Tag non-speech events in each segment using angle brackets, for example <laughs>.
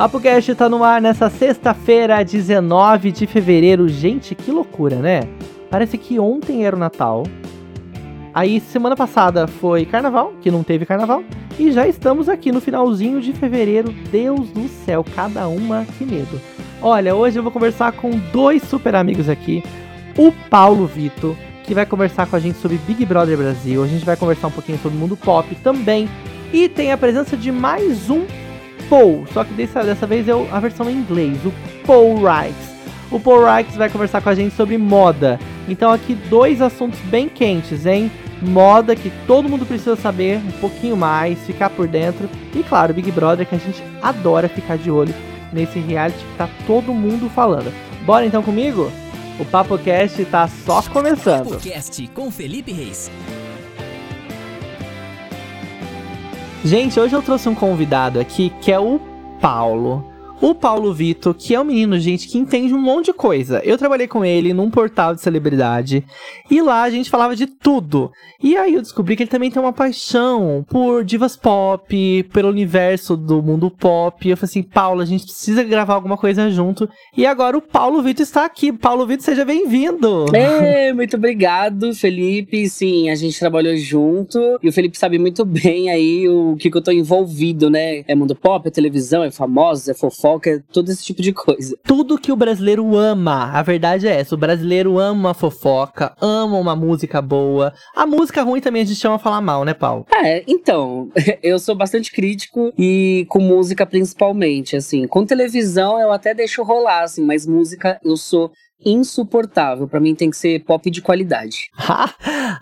Papo Cast tá no ar nessa sexta-feira, 19 de fevereiro. Gente, que loucura, né? Parece que ontem era o Natal. Aí, semana passada foi carnaval, que não teve carnaval. E já estamos aqui no finalzinho de fevereiro. Deus do céu, cada uma que medo. Olha, hoje eu vou conversar com dois super amigos aqui. O Paulo Vito, que vai conversar com a gente sobre Big Brother Brasil. A gente vai conversar um pouquinho sobre o mundo pop também. E tem a presença de mais um Paul, só que dessa, dessa vez é a versão em inglês, o Paul Rikes. O Paul Rikes vai conversar com a gente sobre moda. Então aqui dois assuntos bem quentes, hein? Moda que todo mundo precisa saber um pouquinho mais, ficar por dentro. E claro, Big Brother que a gente adora ficar de olho nesse reality que tá todo mundo falando. Bora então comigo? O Papo Cast tá só começando. Papo Cast com Felipe Reis. Gente, hoje eu trouxe um convidado aqui que é o Paulo. O Paulo Vitor, que é um menino, gente, que entende um monte de coisa. Eu trabalhei com ele num portal de celebridade e lá a gente falava de tudo. E aí eu descobri que ele também tem uma paixão por divas pop, pelo universo do mundo pop. Eu falei assim, Paulo, a gente precisa gravar alguma coisa junto. E agora o Paulo Vitor está aqui. Paulo Vitor, seja bem-vindo. É, muito obrigado, Felipe. Sim, a gente trabalhou junto e o Felipe sabe muito bem aí o que, que eu tô envolvido, né? É mundo pop, é televisão, é famosa, é fofoca fofoca, todo esse tipo de coisa. Tudo que o brasileiro ama, a verdade é essa. O brasileiro ama fofoca, ama uma música boa. A música ruim também a gente chama falar mal, né, Paulo? É, então, <laughs> eu sou bastante crítico e com música principalmente, assim. Com televisão eu até deixo rolar, assim, mas música eu sou insuportável. Para mim tem que ser pop de qualidade.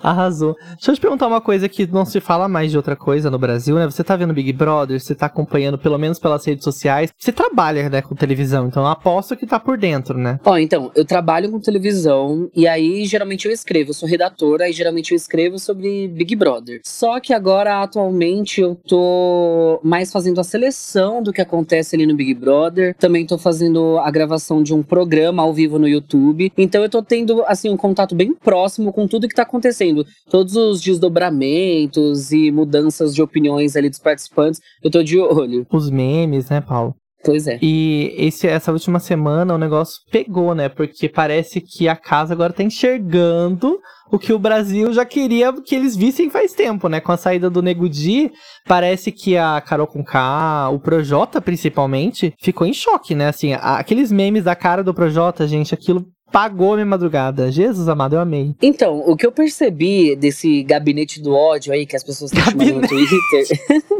Arrasou. Deixa eu te perguntar uma coisa que não se fala mais de outra coisa no Brasil, né? Você tá vendo Big Brother, você tá acompanhando pelo menos pelas redes sociais. Você trabalha, né, com televisão, então eu aposto que tá por dentro, né? Ó, então, eu trabalho com televisão e aí geralmente eu escrevo, eu sou redatora e geralmente eu escrevo sobre Big Brother. Só que agora, atualmente, eu tô mais fazendo a seleção do que acontece ali no Big Brother. Também tô fazendo a gravação de um programa ao vivo no YouTube YouTube. Então eu tô tendo, assim, um contato bem próximo com tudo que tá acontecendo. Todos os desdobramentos e mudanças de opiniões ali dos participantes, eu tô de olho. Os memes, né, Paulo? Pois é. E esse, essa última semana o negócio pegou, né? Porque parece que a casa agora tá enxergando o que o Brasil já queria que eles vissem faz tempo, né? Com a saída do Nego Di, parece que a Carol com K, o Projota principalmente, ficou em choque, né? Assim, aqueles memes da cara do Projota, gente, aquilo pagou a minha madrugada. Jesus amado, eu amei. Então, o que eu percebi desse gabinete do ódio aí que as pessoas estão chamando no Twitter.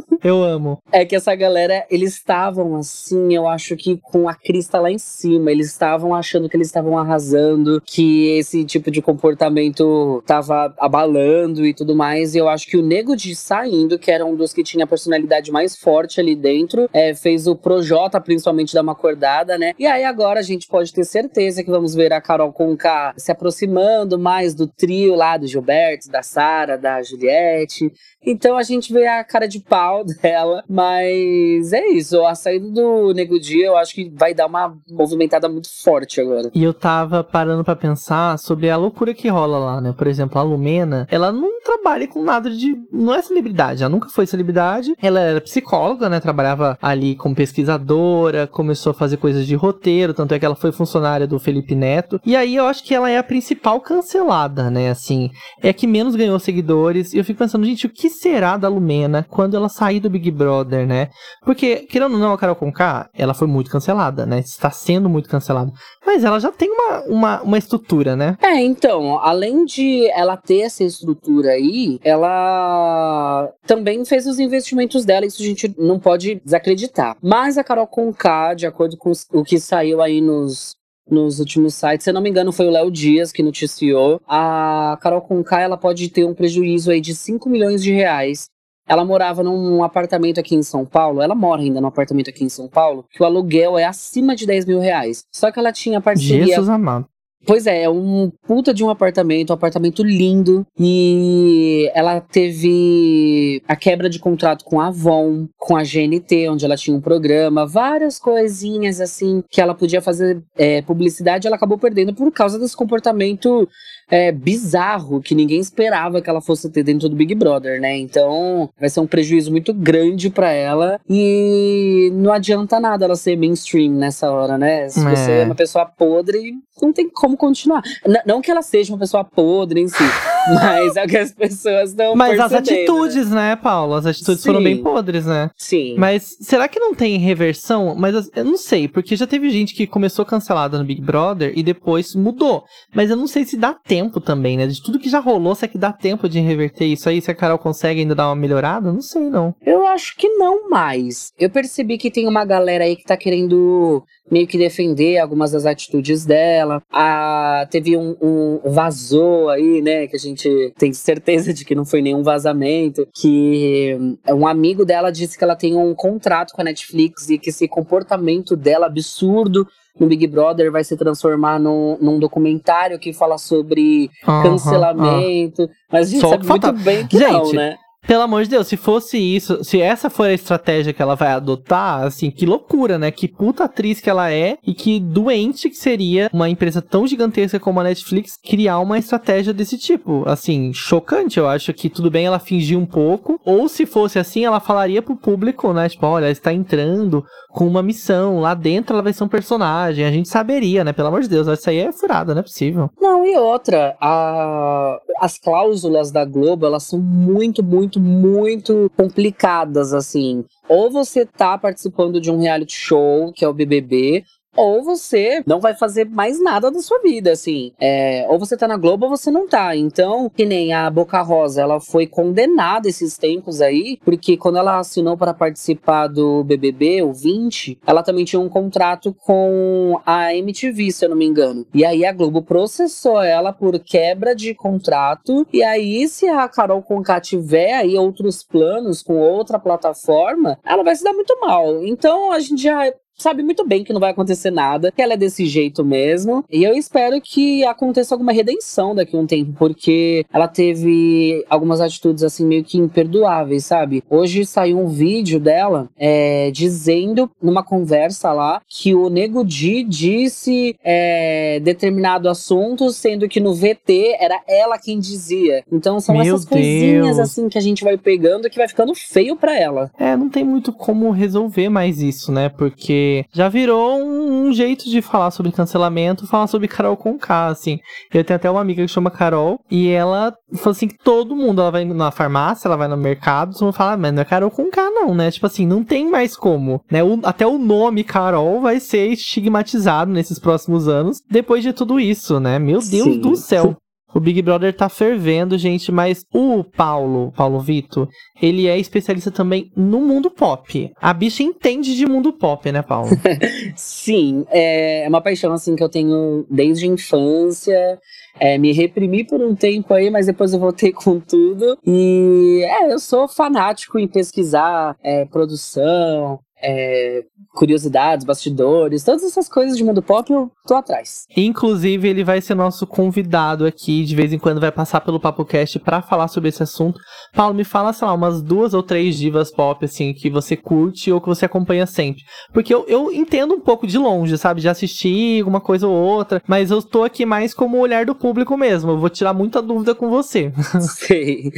<laughs> eu amo. É que essa galera, eles estavam assim, eu acho que com a crista lá em cima. Eles estavam achando que eles estavam arrasando, que esse tipo de comportamento tava abalando e tudo mais. E eu acho que o Nego de saindo, que era um dos que tinha a personalidade mais forte ali dentro, é, fez o Projota principalmente dar uma acordada, né? E aí agora a gente pode ter certeza que vamos ver a Carol Conká se aproximando mais do trio lá do Gilberto, da Sara, da Juliette. Então a gente vê a cara de pau dela, mas é isso. A saída do Nego Dia eu acho que vai dar uma movimentada muito forte agora. E eu tava parando para pensar sobre a loucura que rola lá, né? Por exemplo, a Lumena, ela não trabalha com nada de. Não é celebridade, ela nunca foi celebridade. Ela era psicóloga, né? Trabalhava ali como pesquisadora, começou a fazer coisas de roteiro, tanto é que ela foi funcionária do Felipe Neto. E aí eu acho que ela é a principal cancelada, né? Assim, é a que menos ganhou seguidores. E eu fico pensando, gente, o que será da Lumena quando ela sair do Big Brother, né? Porque, querendo ou não, a Carol Conká, ela foi muito cancelada, né? Está sendo muito cancelada. Mas ela já tem uma, uma, uma estrutura, né? É, então, além de ela ter essa estrutura aí, ela também fez os investimentos dela, isso a gente não pode desacreditar. Mas a Carol Conká, de acordo com o que saiu aí nos, nos últimos sites. Se eu não me engano, foi o Léo Dias que noticiou. A Carol Conká, ela pode ter um prejuízo aí de 5 milhões de reais. Ela morava num apartamento aqui em São Paulo. Ela mora ainda num apartamento aqui em São Paulo, que o aluguel é acima de 10 mil reais. Só que ela tinha parceria. Jesus amado Pois é, é um puta de um apartamento, um apartamento lindo. E ela teve a quebra de contrato com a Avon, com a GNT, onde ela tinha um programa, várias coisinhas assim que ela podia fazer é, publicidade, ela acabou perdendo por causa desse comportamento é, bizarro que ninguém esperava que ela fosse ter dentro do Big Brother, né? Então vai ser um prejuízo muito grande para ela e não adianta nada ela ser mainstream nessa hora, né? Se é. você é uma pessoa podre, não tem como continuar. N não que ela seja uma pessoa podre em si, <laughs> mas é o que as pessoas não Mas as atitudes, né, né Paulo? As atitudes Sim. foram bem podres, né? Sim. Mas será que não tem reversão? Mas eu não sei, porque já teve gente que começou cancelada no Big Brother e depois mudou. Mas eu não sei se dá tempo também, né? De tudo que já rolou, será que dá tempo de reverter isso aí? Se a Carol consegue ainda dar uma melhorada? Não sei, não. Eu acho que não mais. Eu percebi que tem uma galera aí que tá querendo meio que defender algumas das atitudes dela. Ah, teve um, um vazou aí, né? Que a gente tem certeza de que não foi nenhum vazamento. Que um amigo dela disse que ela tem um contrato com a Netflix e que esse comportamento dela absurdo no Big Brother vai se transformar num, num documentário que fala sobre cancelamento. Mas a gente Só sabe muito bem que gente, não, né? Pelo amor de Deus, se fosse isso, se essa for a estratégia que ela vai adotar, assim, que loucura, né? Que puta atriz que ela é e que doente que seria uma empresa tão gigantesca como a Netflix criar uma estratégia desse tipo. Assim, chocante. Eu acho que tudo bem ela fingir um pouco, ou se fosse assim, ela falaria pro público, né? Tipo, olha, ela está entrando com uma missão, lá dentro ela vai ser um personagem, a gente saberia, né? Pelo amor de Deus, isso aí é furada, não é possível. Não, e outra, a... as cláusulas da Globo, elas são muito, muito muito, muito complicadas, assim. Ou você tá participando de um reality show, que é o BBB, ou você não vai fazer mais nada da sua vida, assim. É, ou você tá na Globo ou você não tá. Então, que nem a Boca Rosa, ela foi condenada esses tempos aí, porque quando ela assinou para participar do BBB, o 20, ela também tinha um contrato com a MTV, se eu não me engano. E aí a Globo processou ela por quebra de contrato. E aí, se a Carol Conká tiver aí outros planos com outra plataforma, ela vai se dar muito mal. Então, a gente já sabe muito bem que não vai acontecer nada, que ela é desse jeito mesmo. E eu espero que aconteça alguma redenção daqui a um tempo, porque ela teve algumas atitudes assim meio que imperdoáveis, sabe? Hoje saiu um vídeo dela é, dizendo numa conversa lá que o Nego Di disse é, determinado assunto, sendo que no VT era ela quem dizia. Então são Meu essas Deus. coisinhas assim que a gente vai pegando que vai ficando feio para ela. É, não tem muito como resolver mais isso, né? Porque já virou um, um, jeito de falar sobre cancelamento, falar sobre Carol com K, assim. Eu tenho até uma amiga que chama Carol, e ela falou assim que todo mundo, ela vai na farmácia, ela vai no mercado, todo mundo fala, ah, mas não é Carol com K não, né? Tipo assim, não tem mais como, né? O, até o nome Carol vai ser estigmatizado nesses próximos anos, depois de tudo isso, né? Meu Deus Sim. do céu. O Big Brother tá fervendo, gente, mas o Paulo, Paulo Vitor, ele é especialista também no mundo pop. A bicha entende de mundo pop, né, Paulo? <laughs> Sim, é uma paixão assim que eu tenho desde a infância. É, me reprimi por um tempo aí, mas depois eu voltei <laughs> com tudo. E é, eu sou fanático em pesquisar é, produção, é, curiosidades, bastidores, todas essas coisas de mundo pop eu tô atrás. Inclusive, ele vai ser nosso convidado aqui, de vez em quando vai passar pelo Papo Cast para falar sobre esse assunto. Paulo, me fala, sei lá, umas duas ou três divas pop, assim, que você curte ou que você acompanha sempre. Porque eu, eu entendo um pouco de longe, sabe? De assistir alguma coisa ou outra, mas eu tô aqui mais como olhar do público mesmo. Eu vou tirar muita dúvida com você. <laughs> <laughs> Sei.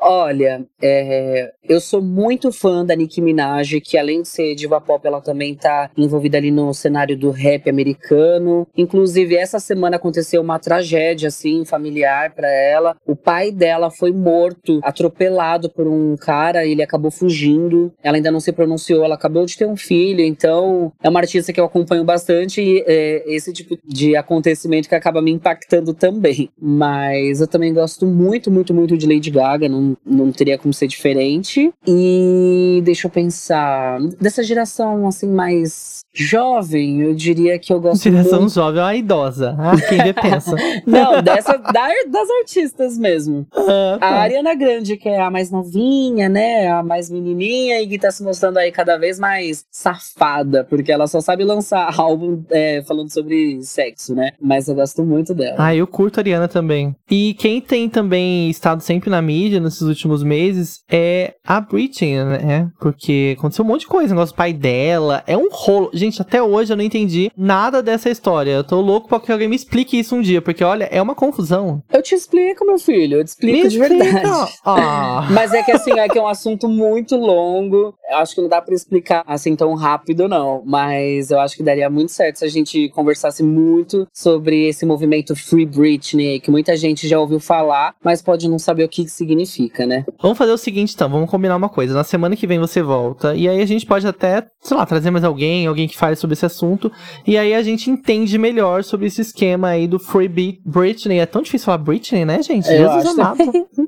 Olha, é, eu sou muito fã da Nicki Minaj, que além de ser diva pop, ela também tá envolvida ali no cenário do rap americano. Inclusive, essa semana aconteceu uma tragédia, assim, familiar para ela. O pai dela foi morto, atropelado por um cara, ele acabou fugindo. Ela ainda não se pronunciou, ela acabou de ter um filho, então é uma artista que eu acompanho bastante e é esse tipo de acontecimento que acaba me impactando também. Mas eu também gosto muito, muito, muito de Lady Gaga, não, não teria como ser diferente. E deixa eu pensar dessa geração, assim, mais jovem, eu diria que eu gosto Geração muito... jovem é uma idosa. Ah, quem vê pensa. <laughs> Não, dessa, da, das artistas mesmo. Ah, A tá. Ariana Grande, que é a mais novinha, né? A mais menininha e que tá se mostrando aí cada vez mais safada, porque ela só sabe lançar <laughs> álbum é, falando sobre sexo, né? Mas eu gosto muito dela. Ah, eu curto a Ariana também. E quem tem também estado sempre na mídia nesses últimos meses é a Britney, né? Porque aconteceu um monte de coisa. Negócio do pai dela. É um rolo. Gente, até hoje eu não entendi nada dessa história. Eu tô louco pra que alguém me explique isso um dia. Porque, olha, é uma confusão. Eu te explico, meu filho, eu te explico Me de verdade. explica. Ah. <laughs> Mas é que assim, é que é um assunto muito longo. Eu acho que não dá pra explicar assim tão rápido, não. Mas eu acho que daria muito certo se a gente conversasse muito sobre esse movimento Free Britney, que muita gente já ouviu falar, mas pode não saber o que significa, né? Vamos fazer o seguinte, então. Vamos combinar uma coisa. Na semana que vem você volta. E aí a gente pode até, sei lá, trazer mais alguém, alguém que fale sobre esse assunto. E aí a gente entende melhor sobre esse esquema aí do Free Beat Britney. É tão difícil falar Britney, né, gente? Eu Jesus acho amado.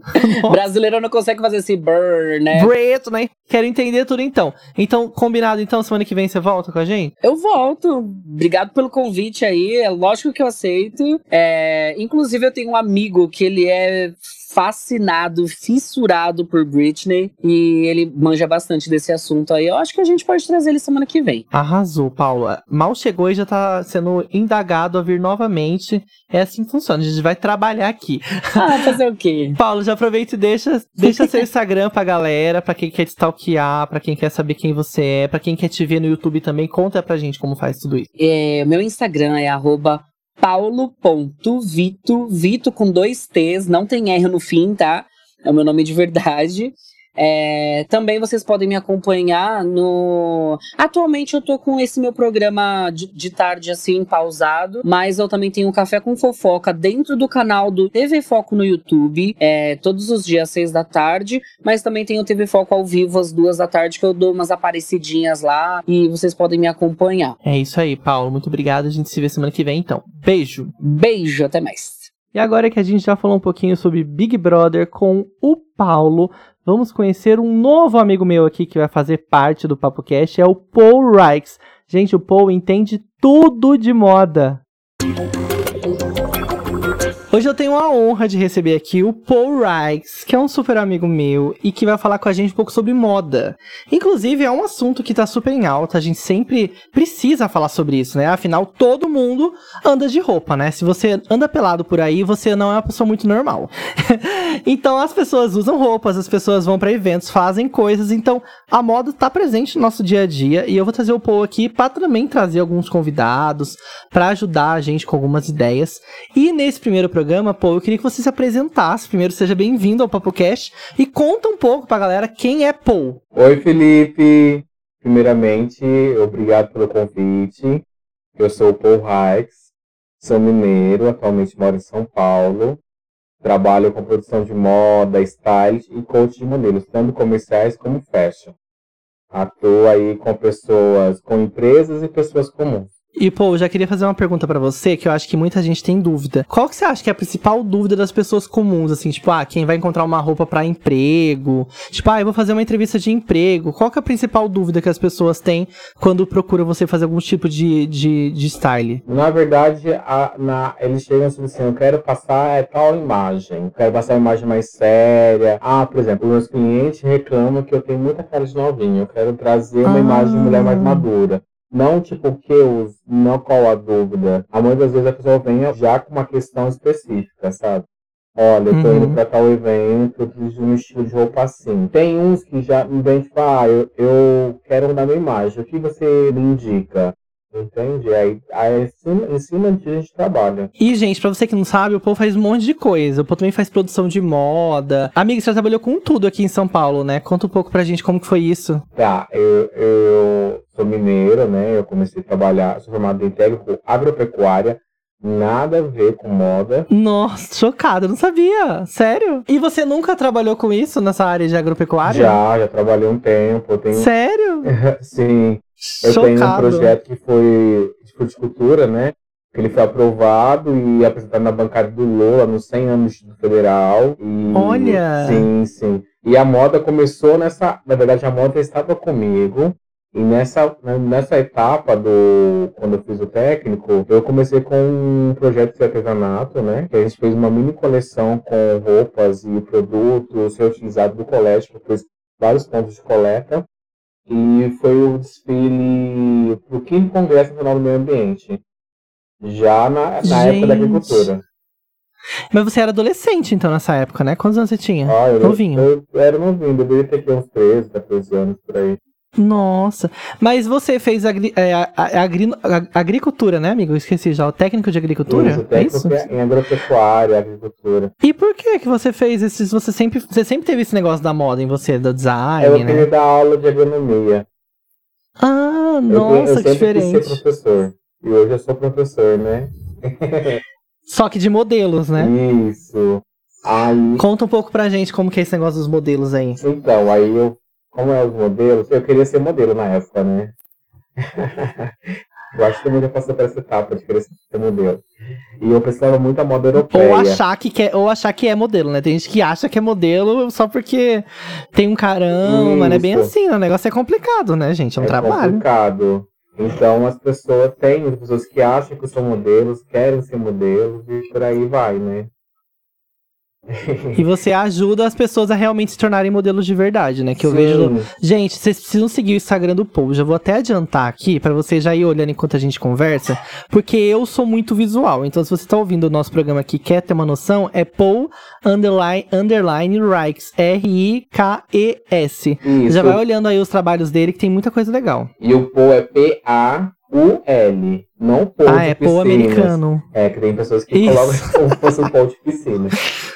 <laughs> Brasileiro não consegue fazer esse burn, né? Britney. Quero entender tudo então. Então, combinado então, semana que vem você volta com a gente? Eu volto. Obrigado pelo convite aí. É lógico que eu aceito. É, inclusive, eu tenho um amigo que ele é fascinado, fissurado por Britney. E ele manja bastante desse assunto aí. Eu acho que a gente pode trazer ele semana que vem. Arrasou, Paula. Mal chegou e já tá sendo indagado a vir novamente. É assim que funciona. A gente vai trabalhar aqui. Ah, fazer o quê? <laughs> Paulo, já aproveita e deixa, deixa seu <laughs> Instagram pra galera, pra quem quer te stalkear, pra quem quer saber quem você é, pra quem quer te ver no YouTube também. Conta pra gente como faz tudo isso. É, meu Instagram é arroba paulo.vito, Vito com dois T's, não tem R no fim, tá? É o meu nome de verdade. É, também vocês podem me acompanhar no. Atualmente eu tô com esse meu programa de, de tarde assim, pausado, mas eu também tenho um Café com Fofoca dentro do canal do TV Foco no YouTube, é, todos os dias, às seis da tarde, mas também tem o TV Foco ao vivo às duas da tarde, que eu dou umas aparecidinhas lá e vocês podem me acompanhar. É isso aí, Paulo. Muito obrigado. A gente se vê semana que vem, então. Beijo. Beijo, até mais. E agora que a gente já falou um pouquinho sobre Big Brother com o Paulo, vamos conhecer um novo amigo meu aqui que vai fazer parte do Papo Cash, é o Paul Rikes. Gente, o Paul entende tudo de moda. Hoje eu tenho a honra de receber aqui o Paul Rikes, que é um super amigo meu e que vai falar com a gente um pouco sobre moda. Inclusive, é um assunto que tá super em alta, a gente sempre precisa falar sobre isso, né? Afinal, todo mundo anda de roupa, né? Se você anda pelado por aí, você não é uma pessoa muito normal. <laughs> então, as pessoas usam roupas, as pessoas vão para eventos, fazem coisas, então a moda tá presente no nosso dia a dia e eu vou trazer o Paul aqui para também trazer alguns convidados para ajudar a gente com algumas ideias. E nesse primeiro programa, Paul, eu queria que você se apresentasse. Primeiro, seja bem-vindo ao Papo Cash e conta um pouco pra galera quem é Paul. Oi, Felipe. Primeiramente, obrigado pelo convite. Eu sou o Paul Reis, sou mineiro, atualmente moro em São Paulo. Trabalho com produção de moda, style e coach de modelos, tanto comerciais como fashion. Atuo aí com pessoas, com empresas e pessoas comuns. E, pô, eu já queria fazer uma pergunta pra você, que eu acho que muita gente tem dúvida. Qual que você acha que é a principal dúvida das pessoas comuns, assim? Tipo, ah, quem vai encontrar uma roupa pra emprego? Tipo, ah, eu vou fazer uma entrevista de emprego. Qual que é a principal dúvida que as pessoas têm quando procuram você fazer algum tipo de, de, de style? Na verdade, a- na- eles chegam assim, assim, eu quero passar é, tal imagem, eu quero passar uma imagem mais séria. Ah, por exemplo, meus clientes reclamam que eu tenho muita cara de novinho, eu quero trazer uma Ah. imagem de mulher mais madura. Não tipo o que eu uso, não qual a dúvida. A maioria das vezes a pessoa vem já com uma questão específica, sabe? Olha, eu tô Uhum. indo pra tal evento, eu preciso de um estilo de roupa assim. Tem uns que já me vêm tipo, ah, eu, eu quero mudar minha imagem. O que você me indica? Entende? Aí, aí em, cima, em cima disso a gente trabalha. E, gente, pra você que não sabe, o Paul faz um monte de coisa. O Paul também faz produção de moda. Amiga, você já trabalhou com tudo aqui em São Paulo, né? Conta um pouco pra gente como que foi isso. Tá, eu, eu sou mineiro, né? Eu comecei a trabalhar, sou formado em técnico agropecuária, nada a ver com moda. Nossa, chocada, não sabia. Sério? E você nunca trabalhou com isso nessa área de agropecuária? Já, já trabalhei um tempo, tenho. <laughs> Sério? <laughs> Sim, eu tenho um projeto que foi de fruticultura, né? Que ele foi aprovado e apresentado na bancada do Lula nos 100 anos do Federal. E, Olha! Sim, sim. E a moda começou nessa. Na verdade, a moda estava comigo. E nessa, nessa etapa do quando eu fiz o técnico, eu comecei com um projeto de artesanato, né? Que a gente fez uma mini coleção com roupas e produtos reutilizados do colégio, fez vários pontos de coleta. E foi o desfile do quinto Congresso Nacional do Meio Ambiente. Já na, na época da agricultura. Mas você era adolescente, então, nessa época, né? Quantos anos você tinha? Ah, eu, novinho. Eu, eu era novinho, deveria ter uns 13, 14 anos por aí. Nossa, mas você fez agri é, agri agricultura, né, amigo? Eu esqueci já, o técnico de agricultura? Isso, técnico é isso? em agropecuária, agricultura. E por que que você fez esses, você sempre, você sempre teve esse negócio da moda em você, do design, eu né? Eu queria dar aula de agronomia. Ah, nossa, eu, eu que diferente. Eu ser professor, e hoje eu sou professor, né? <laughs> Só que de modelos, né? Isso. Aí... Conta um pouco pra gente como que é esse negócio dos modelos aí. Então, aí eu como é os modelos, eu queria ser modelo na época, né? <laughs> eu acho que também já passou por essa etapa de querer ser modelo. E eu precisava muito da moda europeia. Ou achar que, quer, ou achar que é modelo, né? Tem gente que acha que é modelo só porque tem um caramba, Isso. né? Bem assim, o negócio é complicado, né, gente? É um é trabalho. É complicado. Então as pessoas têm, as pessoas que acham que são modelos, querem ser modelos e por aí vai, né? <laughs> e você ajuda as pessoas a realmente se tornarem modelos de verdade, né? Que eu Sim. vejo. Gente, vocês precisam seguir o Instagram do Paul. Já vou até adiantar aqui para você já ir olhando enquanto a gente conversa, porque eu sou muito visual. Então, se você tá ouvindo o nosso programa aqui, quer ter uma noção, é Paul underline, underline Rikes. R-I-K-E-S. Já vai olhando aí os trabalhos dele, que tem muita coisa legal. E o Paul é P-A-U-L. Não Paul Ah, é Paul americano. É, que tem pessoas que Isso. colocam como se fosse um Paul de piscina. <laughs>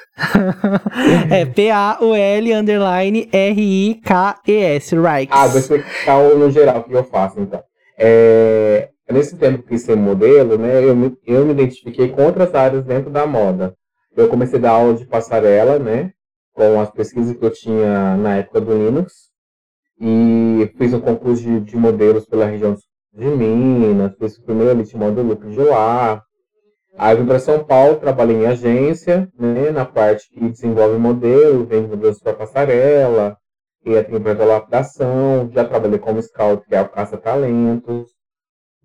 é P-A-U-L underline R-I-K-E-S, Rikes. Ah, vou explicar no geral que eu faço, então. É, nesse tempo que ser modelo, né, eu me, eu me identifiquei com outras áreas dentro da moda. Eu comecei a dar aula de passarela, né, com as pesquisas que eu tinha na época do Linux, e fiz um concurso de, de modelos pela região de Minas, fiz o primeiro Elite Model Look de lá, Aí vim para São Paulo, trabalhei em agência, né, na parte que desenvolve modelo, vende modelos para passarela, e tem para lapidação, já trabalhei como scout, que é o caça-talentos,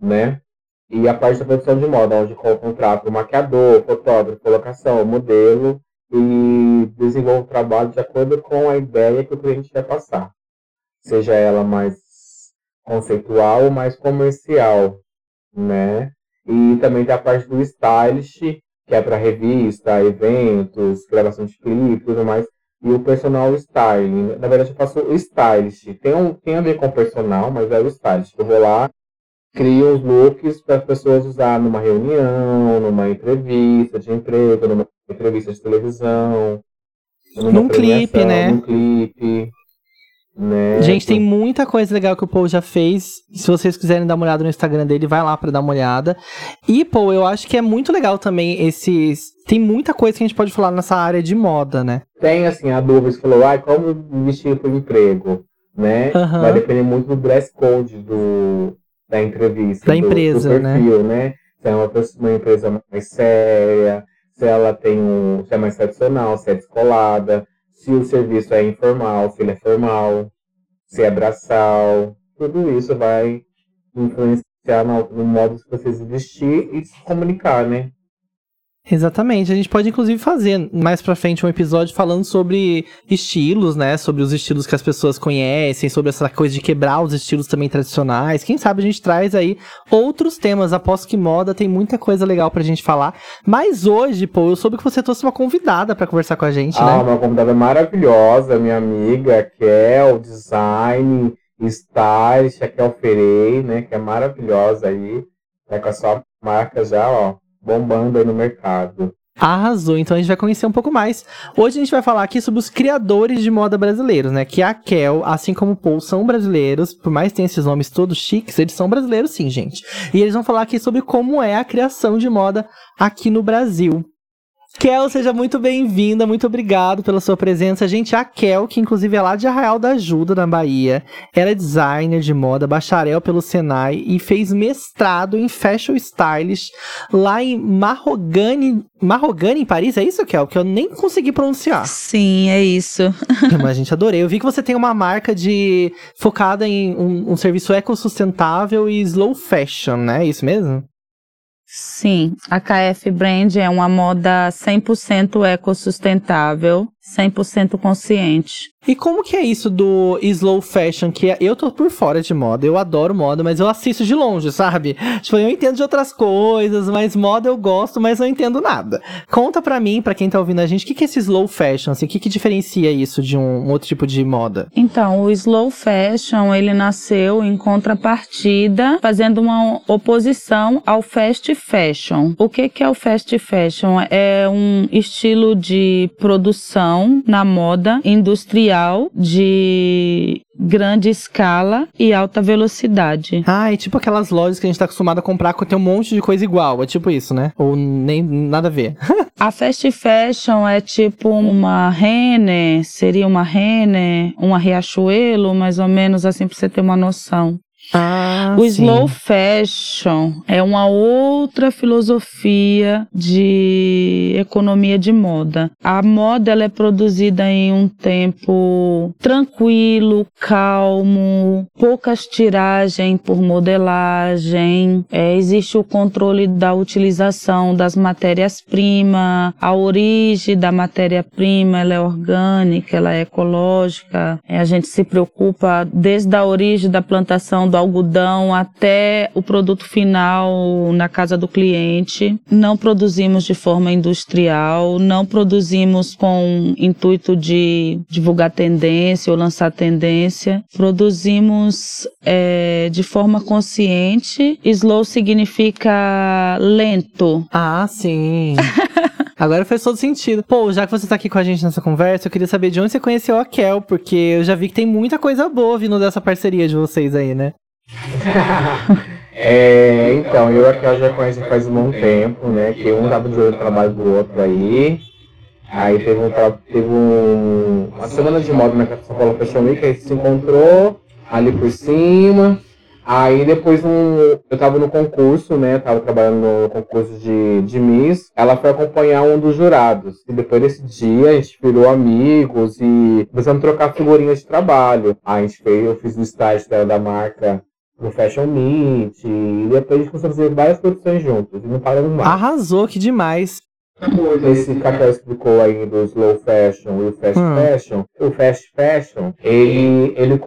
né? E a parte da produção de moda, onde eu contrato o maquiador, fotógrafo, colocação, modelo, e desenvolvo o trabalho de acordo com a ideia que o cliente quer passar. Seja ela mais conceitual ou mais comercial, né? E também tem a parte do stylist, que é para revista, eventos, gravação de clipe e tudo mais. E o personal styling. Na verdade, eu faço o stylist. Tem, um, tem a ver com o personal, mas é o stylist. Eu vou lá, crio os looks para as pessoas usar numa reunião, numa entrevista de emprego, numa entrevista de televisão. Num clipe, né? Num clipe. Né? Gente, tem muita coisa legal que o Paul já fez. Se vocês quiserem dar uma olhada no Instagram dele, vai lá para dar uma olhada. E, Paul, eu acho que é muito legal também esses. Tem muita coisa que a gente pode falar nessa área de moda, né? Tem, assim, a dúvida, você falou, ai, como vestir para o emprego, né? Uhum. Vai depender muito do dress code do, da entrevista. Da empresa, do perfil, né? né? Se é uma, uma empresa mais séria, se ela tem um. se é mais tradicional, se é descolada se o serviço é informal, se ele é formal, se é braçal, tudo isso vai influenciar no, no modo de você se vestir e se comunicar, né? Exatamente. A gente pode inclusive fazer mais pra frente um episódio falando sobre estilos, né? Sobre os estilos que as pessoas conhecem, sobre essa coisa de quebrar os estilos também tradicionais. Quem sabe a gente traz aí outros temas. Aposto que moda tem muita coisa legal pra gente falar. Mas hoje, pô, eu soube que você trouxe uma convidada para conversar com a gente, ah, né? Ah, uma convidada maravilhosa, minha amiga, que é design, stylist, a Kel Ferei, né? Que é maravilhosa aí. Tá com a sua marca já, ó bombando aí no mercado. Arrasou, então a gente vai conhecer um pouco mais. Hoje a gente vai falar aqui sobre os criadores de moda brasileiros, né? Que a Kel, assim como o Paul, são brasileiros. Por mais que tenham esses nomes todos chiques, eles são brasileiros sim, gente. E eles vão falar aqui sobre como é a criação de moda aqui no Brasil. Kel, seja muito bem-vinda, muito obrigado pela sua presença. Gente, a Kel, que inclusive é lá de Arraial da Ajuda, na Bahia, ela é designer de moda, bacharel pelo Senai e fez mestrado em Fashion Stylish lá em Marrogane, Marrogane em Paris, é isso, Kel? Que eu nem consegui pronunciar. Sim, é isso. <laughs> Mas, gente, adorei. Eu vi que você tem uma marca de focada em um, um serviço ecossustentável e slow fashion, né? É isso mesmo? Sim, a KF Brand é uma moda 100% ecossustentável, 100% consciente. E como que é isso do slow fashion? Que eu tô por fora de moda, eu adoro moda, mas eu assisto de longe, sabe? Tipo, eu entendo de outras coisas, mas moda eu gosto, mas não entendo nada. Conta pra mim, pra quem tá ouvindo a gente, o que, que é esse slow fashion? Assim, o que, que diferencia isso de um, um outro tipo de moda? Então, o slow fashion, ele nasceu em contrapartida, fazendo uma oposição ao fast fashion. O que, que é o fast fashion? É um estilo de produção na moda industrial de grande escala e alta velocidade. Ah, é tipo aquelas lojas que a gente tá acostumado a comprar que tem um monte de coisa igual. É tipo isso, né? Ou nem nada a ver. <laughs> a fast fashion é tipo uma Renner, seria uma Renner, uma Riachuelo, mais ou menos assim pra você ter uma noção. Ah, o sim. slow fashion é uma outra filosofia de economia de moda. A moda ela é produzida em um tempo tranquilo, calmo, poucas tiragens por modelagem. É, existe o controle da utilização das matérias-primas, a origem da matéria-prima ela é orgânica, ela é ecológica. É, a gente se preocupa desde a origem da plantação do algodão até o produto final na casa do cliente. Não produzimos de forma industrial, não produzimos com intuito de divulgar tendência ou lançar tendência. Produzimos é, de forma consciente. Slow significa lento. Ah, sim. <laughs> Agora faz todo sentido. Pô, já que você tá aqui com a gente nessa conversa, eu queria saber de onde você conheceu a Kel, porque eu já vi que tem muita coisa boa vindo dessa parceria de vocês aí, né? É, então, eu e a já conheço faz um bom tempo, né? Que um tava de olho no trabalho do outro aí. Aí teve, um, teve um, uma semana de moda na São Paulo Fashion Week, aí se encontrou ali por cima. Aí depois um, eu tava no concurso, né? Tava trabalhando no concurso de, de Miss. Ela foi acompanhar um dos jurados. E depois desse dia a gente virou amigos e começamos a trocar figurinhas de trabalho. Aí a gente fez, eu fiz o estágio dela da marca no Fashion Meet. E depois a gente começou a fazer várias produções juntos. E não paramos mais. Arrasou, que demais. Esse Cacau explicou aí do slow fashion e o fast hum. fashion. O fast fashion, ele, ele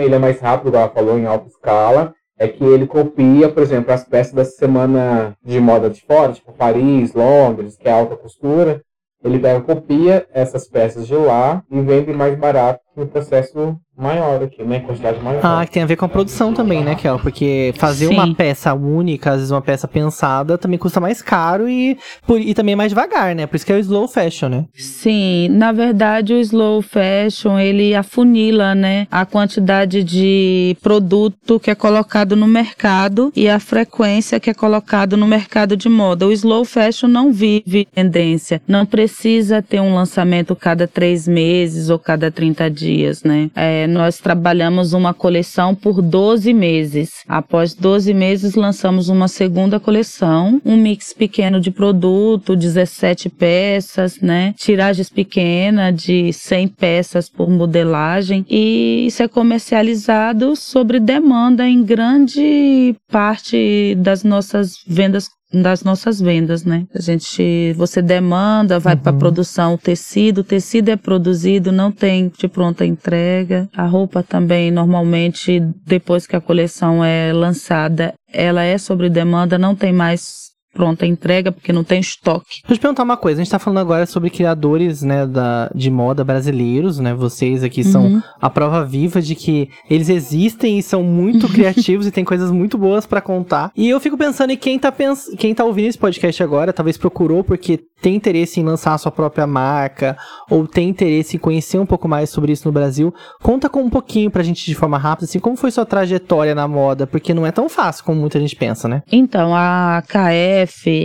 ele é mais rápido, igual ela falou, em alta escala. É que ele copia, por exemplo, as peças da semana de moda de fora, tipo Paris, Londres, que é alta costura. Ele pega, copia essas peças de lá e vende mais barato no processo maior aqui, né? Quantidade maior. Ah, que tem a ver com a produção também, né, Kel? Porque fazer Sim. uma peça única, às vezes uma peça pensada, também custa mais caro e, por, e também é mais devagar, né? Por isso que é o slow fashion, né? Sim, na verdade o slow fashion, ele afunila, né? A quantidade de produto que é colocado no mercado e a frequência que é colocado no mercado de moda. O slow fashion não vive tendência, não precisa ter um lançamento cada três meses ou cada 30 dias, né? É, nós trabalhamos uma coleção por 12 meses. Após 12 meses, lançamos uma segunda coleção, um mix pequeno de produto, 17 peças, né? Tiragens pequenas de 100 peças por modelagem e isso é comercializado sobre demanda em grande parte das nossas vendas das nossas vendas, né? A gente, você demanda, vai uhum. para produção o tecido, o tecido é produzido, não tem de pronta entrega. A roupa também, normalmente, depois que a coleção é lançada, ela é sobre demanda, não tem mais pronta entrega, porque não tem estoque. Deixa eu te perguntar uma coisa, a gente tá falando agora sobre criadores, né, da, de moda brasileiros, né, vocês aqui são uhum. a prova viva de que eles existem e são muito <laughs> criativos e tem coisas muito boas para contar. E eu fico pensando em quem tá, pens quem tá ouvindo esse podcast agora, talvez procurou, porque tem interesse em lançar a sua própria marca ou tem interesse em conhecer um pouco mais sobre isso no Brasil, conta com um pouquinho pra gente de forma rápida, assim, como foi sua trajetória na moda, porque não é tão fácil como muita gente pensa, né? Então, a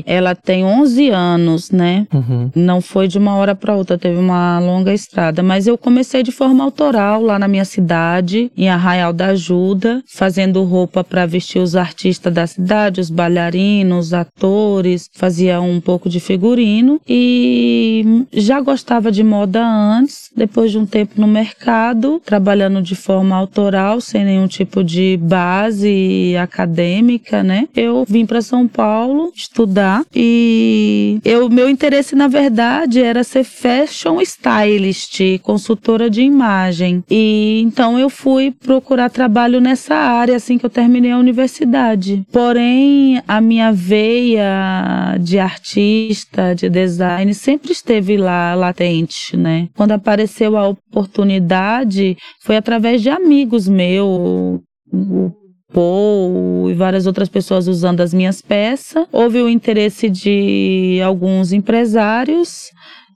Ela tem 11 anos, né? Uhum. Não foi de uma hora para outra, teve uma longa estrada, mas eu comecei de forma autoral lá na minha cidade, em Arraial da Ajuda, fazendo roupa para vestir os artistas da cidade, os bailarinos, atores, fazia um pouco de figurino e já gostava de moda antes, depois de um tempo no mercado, trabalhando de forma autoral, sem nenhum tipo de base acadêmica, né? Eu vim para São Paulo estudar e eu meu interesse na verdade era ser fashion stylist, consultora de imagem. E então eu fui procurar trabalho nessa área assim que eu terminei a universidade. Porém, a minha veia de artista, de design sempre esteve lá latente, né? Quando apareceu a oportunidade, foi através de amigos meus, o Paul e várias outras pessoas usando as minhas peças. Houve o interesse de alguns empresários,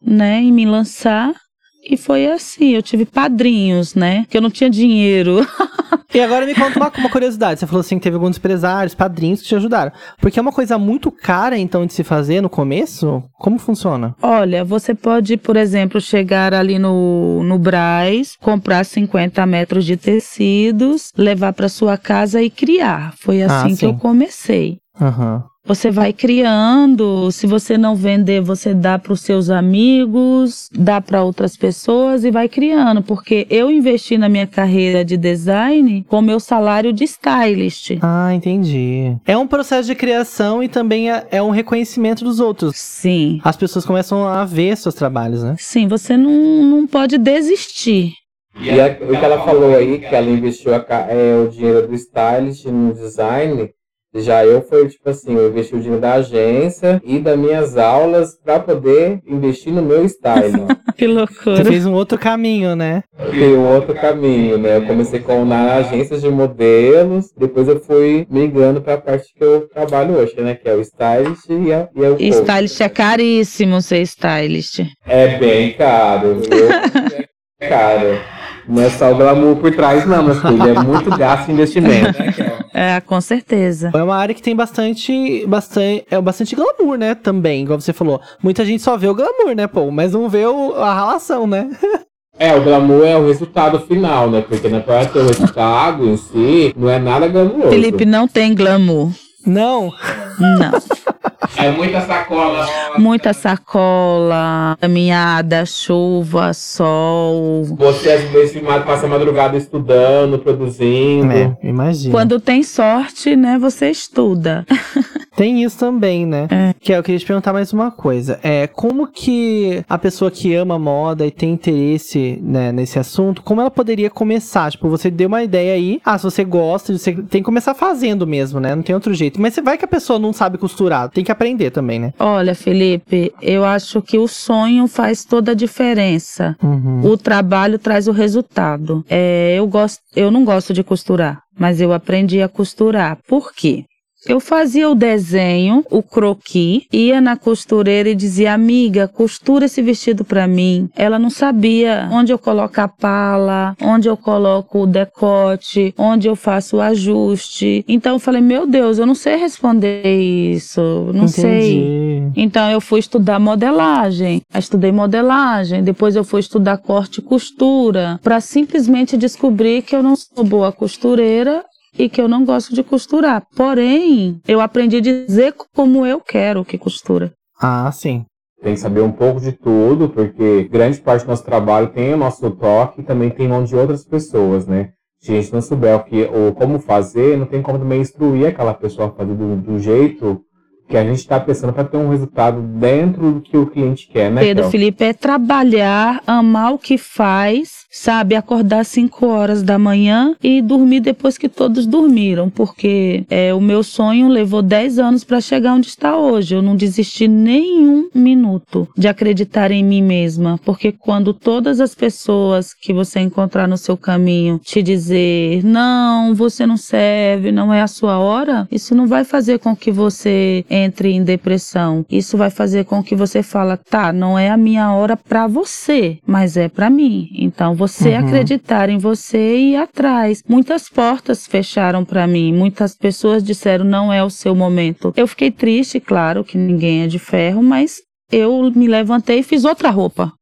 né, em me lançar. E foi assim, eu tive padrinhos, né? Que eu não tinha dinheiro. <laughs> E agora me conta uma, uma, curiosidade. Você falou assim que teve alguns empresários, padrinhos que te ajudaram. Porque é uma coisa muito cara, então, de se fazer no começo? Como funciona? Olha, você pode, por exemplo, chegar ali no, no Braz, comprar 50 metros de tecidos, levar para sua casa e criar. Foi assim ah, que eu comecei. Uhum. Você vai criando, se você não vender, você dá para os seus amigos, dá para outras pessoas e vai criando, porque eu investi na minha carreira de design com meu salário de stylist. Ah, entendi. É um processo de criação e também é, é um reconhecimento dos outros. Sim. As pessoas começam a ver seus trabalhos, né? Sim, você não, não pode desistir. E a, o que ela falou aí, que ela investiu a, é, o dinheiro do stylist no design, já eu foi tipo assim, eu investi o dinheiro da agência e das minhas aulas para poder investir no meu style. <laughs> que loucura. Você fez um outro caminho, né? Fiz um outro caminho, né? Eu comecei com na agências de modelos, depois eu fui migrando para a parte que eu trabalho hoje, né? Que é o stylist e, a, e é o Stylist é caríssimo ser stylist. É bem caro, viu? <laughs> é caro. Não é só o glamour por trás, não, meu filho. É muito gasto e investimento. <laughs> É, com certeza. É uma área que tem bastante, bastante, é bastante glamour, né? Também, igual você falou. Muita gente só vê o glamour, né, pô? Mas não vê o, a relação, né? <laughs> É, o glamour é o resultado final, né? Porque na parte do resultado em si, não é nada glamuroso. Felipe, não tem glamour. Não. Não. <laughs> É muita sacola. Muita sacola, caminhada, chuva, sol. Você às vezes passa a madrugada estudando, produzindo. É, imagina. Quando tem sorte, né, você estuda. <laughs> Tem isso também, né? É. Que é, eu queria te perguntar mais uma coisa. É, como que a pessoa que ama moda e tem interesse né, nesse assunto, como ela poderia começar? Tipo, você deu uma ideia aí, ah, se você gosta, você tem que começar fazendo mesmo, né? Não tem outro jeito. Mas você vai que a pessoa não sabe costurar, tem que aprender também, né? Olha, Felipe, eu acho que o sonho faz toda a diferença. Uhum. O trabalho traz o resultado. É, eu gosto, eu não gosto de costurar, mas eu aprendi a costurar. Por quê? Eu fazia o desenho, o croqui, ia na costureira e dizia: "Amiga, costura esse vestido para mim". Ela não sabia onde eu coloco a pala, onde eu coloco o decote, onde eu faço o ajuste. Então eu falei: "Meu Deus, eu não sei responder isso, não Entendi. sei". Então eu fui estudar modelagem. Eu estudei modelagem, depois eu fui estudar corte e costura, para simplesmente descobrir que eu não sou boa costureira e que eu não gosto de costurar. Porém, eu aprendi a dizer como eu quero que costura. Ah, sim. Tem que saber um pouco de tudo, porque grande parte do nosso trabalho tem o nosso toque e também tem mão de outras pessoas, né? Se a gente não souber o que, ou como fazer, não tem como também instruir aquela pessoa a fazer do, do jeito que a gente está pensando para ter um resultado dentro do que o cliente quer, né? Pedro Kel? Felipe é trabalhar, amar o que faz, sabe, acordar 5 horas da manhã e dormir depois que todos dormiram, porque é, o meu sonho levou 10 anos para chegar onde está hoje. Eu não desisti nenhum minuto de acreditar em mim mesma, porque quando todas as pessoas que você encontrar no seu caminho te dizer não, você não serve, não é a sua hora, isso não vai fazer com que você entre em depressão. Isso vai fazer com que você fala, tá, não é a minha hora para você, mas é para mim. Então você uhum. acreditar em você e ir atrás. Muitas portas fecharam para mim, muitas pessoas disseram não é o seu momento. Eu fiquei triste, claro que ninguém é de ferro, mas eu me levantei e fiz outra roupa.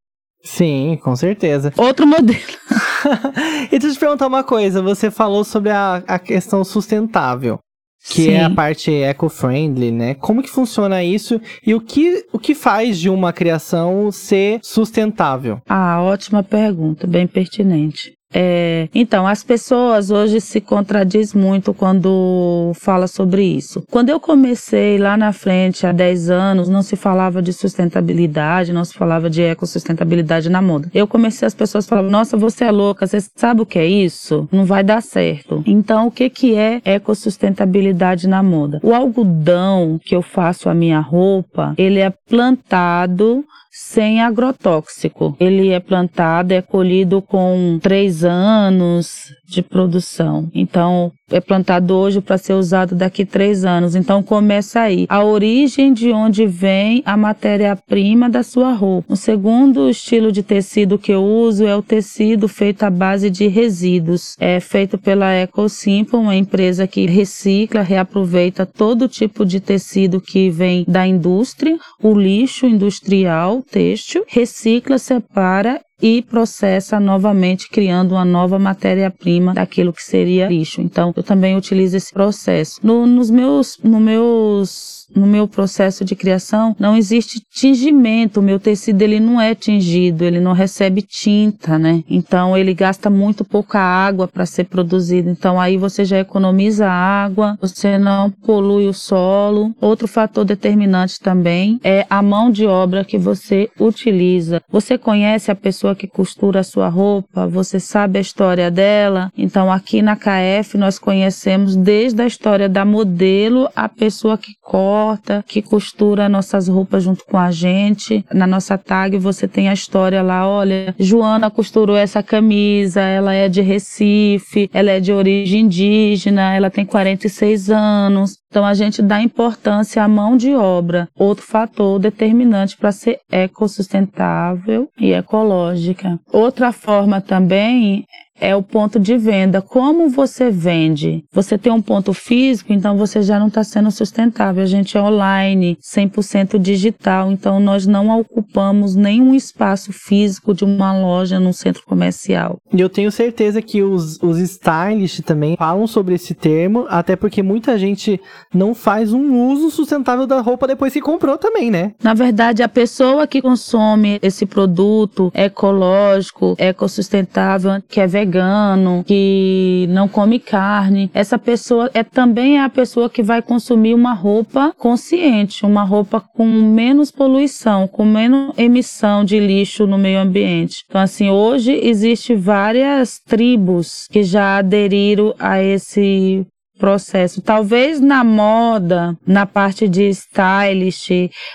Sim, com certeza. Outro modelo. <laughs> e deixa eu te perguntar uma coisa. Você falou sobre a, a questão sustentável. Que Sim. é a parte eco-friendly, né? Como que funciona isso e o que, o que faz de uma criação ser sustentável? Ah, ótima pergunta, bem pertinente. É, então, as pessoas hoje se contradiz muito quando fala sobre isso. Quando eu comecei lá na frente, há 10 anos, não se falava de sustentabilidade, não se falava de ecossustentabilidade na moda. Eu comecei, as pessoas falavam, nossa, você é louca, você sabe o que é isso? Não vai dar certo. Então, o que, que é ecossustentabilidade na moda? O algodão que eu faço a minha roupa, ele é plantado sem agrotóxico. Ele é plantado, é colhido com três anos de produção. Então, é plantado hoje para ser usado daqui três anos. Então, começa aí. A origem de onde vem a matéria-prima da sua roupa. O segundo estilo de tecido que eu uso é o tecido feito à base de resíduos. É feito pela EcoSimple, uma empresa que recicla, reaproveita todo tipo de tecido que vem da indústria, o lixo industrial, têxtil, recicla, separa e processa novamente, criando uma nova matéria-prima daquilo que seria lixo. Então, eu também utilizo esse processo. No, nos meus, no meus no meu processo de criação não existe tingimento, o meu tecido ele não é tingido, ele não recebe tinta, né? Então ele gasta muito pouca água para ser produzido. Então aí você já economiza água, você não polui o solo. Outro fator determinante também é a mão de obra que você utiliza. Você conhece a pessoa que costura a sua roupa, você sabe a história dela. Então aqui na KF nós conhecemos desde a história da modelo a pessoa que corta porta, que costura nossas roupas junto com a gente. Na nossa tag você tem a história lá, olha, Joana costurou essa camisa, ela é de Recife, ela é de origem indígena, ela tem 46 anos. Então a gente dá importância à mão de obra, outro fator determinante para ser ecossustentável e ecológica. Outra forma também é o ponto de venda. Como você vende? Você tem um ponto físico, então você já não está sendo sustentável. A gente é online, 100% digital, então nós não ocupamos nenhum espaço físico de uma loja num centro comercial. E eu tenho certeza que os, os stylists também falam sobre esse termo, até porque muita gente não faz um uso sustentável da roupa depois que comprou também, né? Na verdade, a pessoa que consome esse produto ecológico, ecossustentável, que é vegano, que não come carne, essa pessoa é também é a pessoa que vai consumir uma roupa consciente, uma roupa com menos poluição, com menos emissão de lixo no meio ambiente. Então assim, hoje existe várias tribos que já aderiram a esse processo. Talvez na moda, na parte de stylist,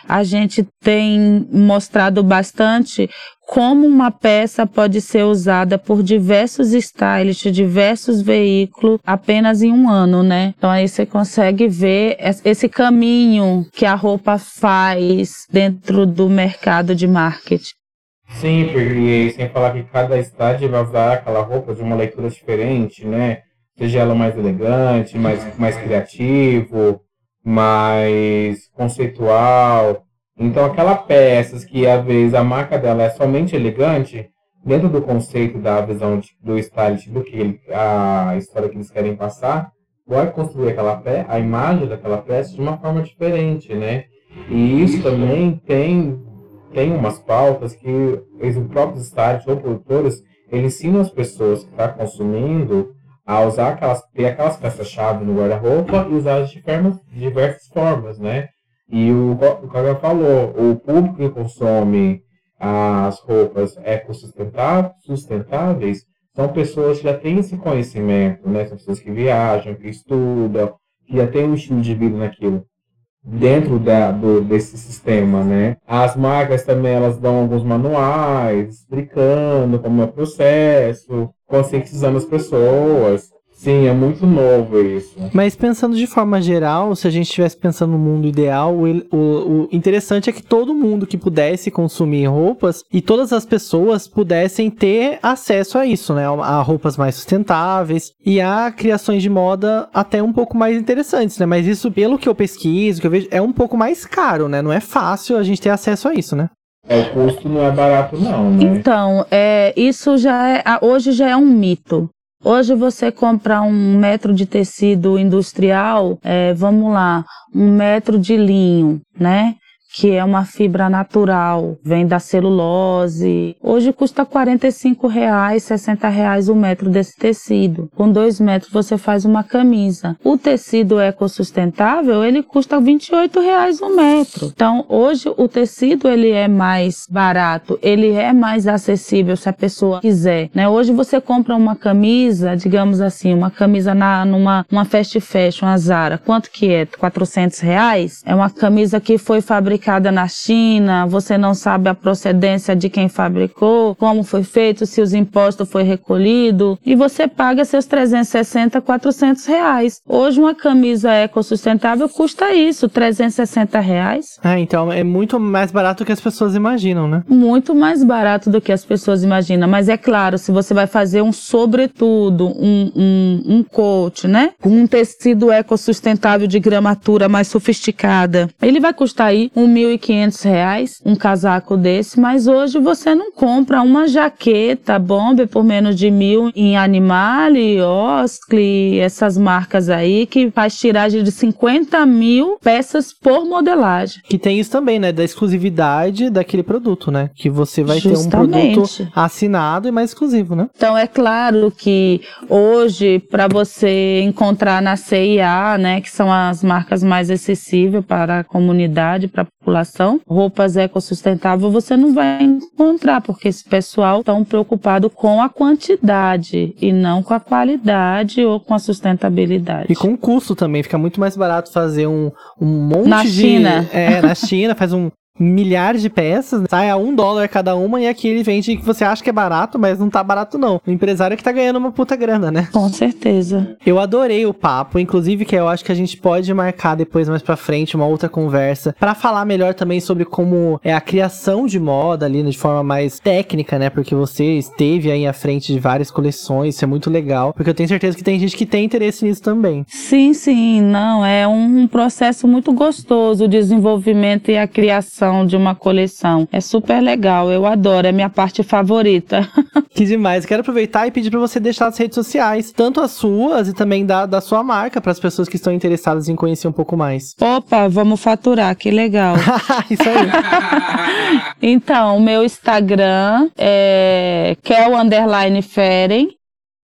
a gente tem mostrado bastante como uma peça pode ser usada por diversos stylists, diversos veículos, apenas em um ano, né? Então aí você consegue ver esse caminho que a roupa faz dentro do mercado de marketing. Sim, porque sem falar que cada estágio vai usar aquela roupa de uma leitura diferente, né? Seja ela mais elegante, mais, mais criativo, mais conceitual. Então, aquela peças que às vezes a marca dela é somente elegante, dentro do conceito da visão de, do stylist, do que ele, a história que eles querem passar, vai construir aquela peça, a imagem daquela peça de uma forma diferente, né? E isso também tem tem umas pautas que os próprios stylists ou produtores eles ensinam as pessoas que estão tá consumindo a usar aquelas ter aquelas peças-chave no guarda-roupa e usar de diversas formas, né? E o, o Caga falou, o público que consome as roupas ecossustentáveis são pessoas que já têm esse conhecimento, né? São pessoas que viajam, que estudam, que já têm um estilo de vida naquilo dentro da, do, desse sistema, né? As marcas também elas dão alguns manuais explicando como é o processo, conscientizando as pessoas. Sim, é muito novo isso. Mas pensando de forma geral, se a gente estivesse pensando no mundo ideal, o, o, o, interessante é que todo mundo que pudesse consumir roupas e todas as pessoas pudessem ter acesso a isso, né? A roupas mais sustentáveis e a criações de moda até um pouco mais interessantes, né? Mas isso, pelo que eu pesquiso, que eu vejo, é um pouco mais caro, né? Não é fácil a gente ter acesso a isso, né? É, o custo não é barato, não, né? Então, é, isso já é. Hoje já é um mito. Hoje você comprar um metro de tecido industrial, é, vamos lá, um metro de linho, né? Que é uma fibra natural, vem da celulose. Hoje custa 45 reais, 60 reais o metro desse tecido. Com dois metros você faz uma camisa. O tecido ecossustentável ele custa 28 reais o metro. Então hoje o tecido ele é mais barato, ele é mais acessível se a pessoa quiser. Né? Hoje você compra uma camisa, digamos assim, uma camisa na numa uma fast fashion, uma Zara, quanto que é? 400 reais? É uma camisa que foi fabricada fabricada na China, você não sabe a procedência de quem fabricou, como foi feito, se os impostos foi recolhido, e você paga seus 360, 400 reais. Hoje uma camisa ecossustentável custa isso, 360 reais. Ah, então é muito mais barato do que as pessoas imaginam, né? Muito mais barato do que as pessoas imaginam, mas é claro, se você vai fazer um sobretudo, um, um, um coat, né? Com um tecido ecossustentável de gramatura mais sofisticada, ele vai custar aí um 1.500 reais um casaco desse, mas hoje você não compra uma jaqueta bomber por menos de mil em Animale, Oscli, essas marcas aí que faz tiragem de 50 mil peças por modelagem. Que tem isso também, né? Da exclusividade daquele produto, né? Que você vai Justamente. ter um produto assinado e mais exclusivo, né? Então é claro que hoje, para você encontrar na CIA, né, que são as marcas mais acessíveis para a comunidade, para população, roupas ecossustentáveis você não vai encontrar, porque esse pessoal está preocupado com a quantidade e não com a qualidade ou com a sustentabilidade. E com o custo também, fica muito mais barato fazer um, um monte na de... China. É, na China, faz um, milhares de peças, sai a um dólar cada uma e aqui ele vende que você acha que é barato, mas não tá barato não. O empresário é que tá ganhando uma puta grana, né? Com certeza. Eu adorei o papo, inclusive que eu acho que a gente pode marcar depois mais para frente uma outra conversa para falar melhor também sobre como é a criação de moda ali de forma mais técnica, né? Porque você esteve aí à frente de várias coleções, isso é muito legal, porque eu tenho certeza que tem gente que tem interesse nisso também. Sim, sim, não, é um processo muito gostoso o desenvolvimento e a criação de uma coleção. É super legal, eu adoro, é minha parte favorita. <laughs> que demais. Quero aproveitar e pedir para você deixar as redes sociais, tanto as suas e também da, da sua marca, para as pessoas que estão interessadas em conhecer um pouco mais. Opa, vamos faturar, que legal. <laughs> Isso aí. <laughs> então, o meu Instagram é Kel Underline Feren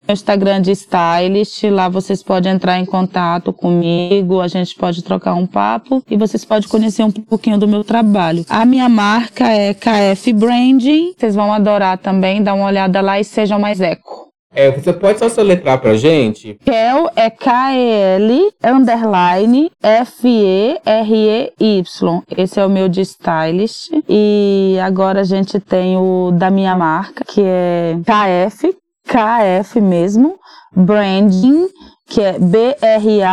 meu Instagram de stylist, lá vocês podem entrar em contato comigo, a gente pode trocar um papo e vocês podem conhecer um pouquinho do meu trabalho. A minha marca é KF Branding, vocês vão adorar também, dá uma olhada lá e sejam mais eco. É, você pode só soletrar pra gente? Kel é K-E-L underline F-E-R-E-Y. Esse é o meu de stylist. E agora a gente tem o da minha marca, que é KF, KF mesmo, branding, que é B-R-A-N-D-I-N-G,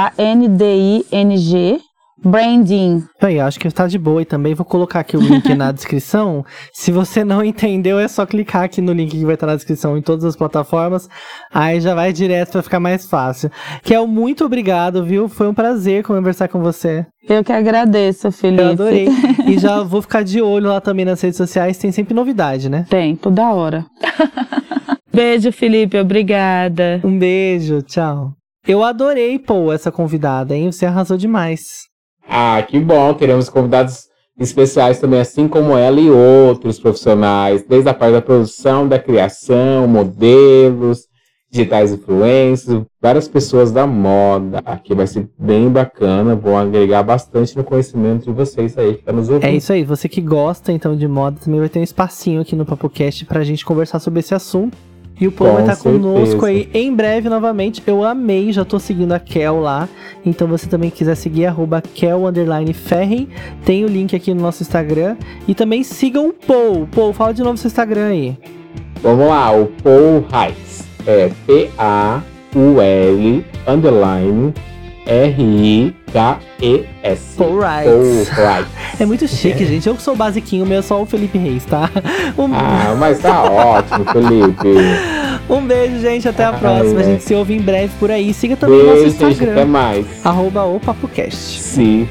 branding. Aí, acho que está de boa e também vou colocar aqui o link na <laughs> descrição. Se você não entendeu, é só clicar aqui no link que vai estar na descrição em todas as plataformas. Aí já vai direto para ficar mais fácil. Kel, muito obrigado, viu? Foi um prazer conversar com você. Eu que agradeço, Felipe. Eu adorei. E já vou ficar de olho lá também nas redes sociais, tem sempre novidade, né? Tem, toda hora. <laughs> Beijo, Felipe, obrigada. Um beijo, tchau. Eu adorei, pô, essa convidada, hein? Você arrasou demais. Ah, que bom. Teremos convidados especiais também, assim como ela e outros profissionais, desde a parte da produção, da criação, modelos, digitais influencers, várias pessoas da moda. Aqui vai ser bem bacana, vão agregar bastante no conhecimento de vocês aí que tá nos ouvindo. É isso aí, você que gosta então de moda também vai ter um espacinho aqui no PapoCast pra gente conversar sobre esse assunto. E o Paul vai estar tá conosco aí em breve novamente. Eu amei, já tô seguindo a Kel lá. Então você também quiser seguir, arroba Kel Ferren. Tem o link aqui no nosso Instagram. E também sigam o Paul. Paul, fala de novo seu Instagram aí. Vamos lá, o Paul Heights. É P-A P-O-U-L underline R-I-K-E-S. Paul Rights. Paul Rights. É muito chique, gente. Eu que sou basiquinho, meu é só o Felipe Reis, tá? Um, Ah, mas tá ótimo, Felipe. <laughs> um beijo, gente. Até a Ai, próxima. A gente se ouve em breve por aí. Siga também o nosso gente, até Instagram. mais. Arroba o PapoCast. Sim.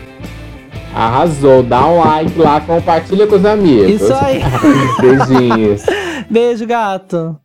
Arrasou, dá um like lá, compartilha com os amigos. Isso aí. <laughs> Beijinhos. Beijo, gato.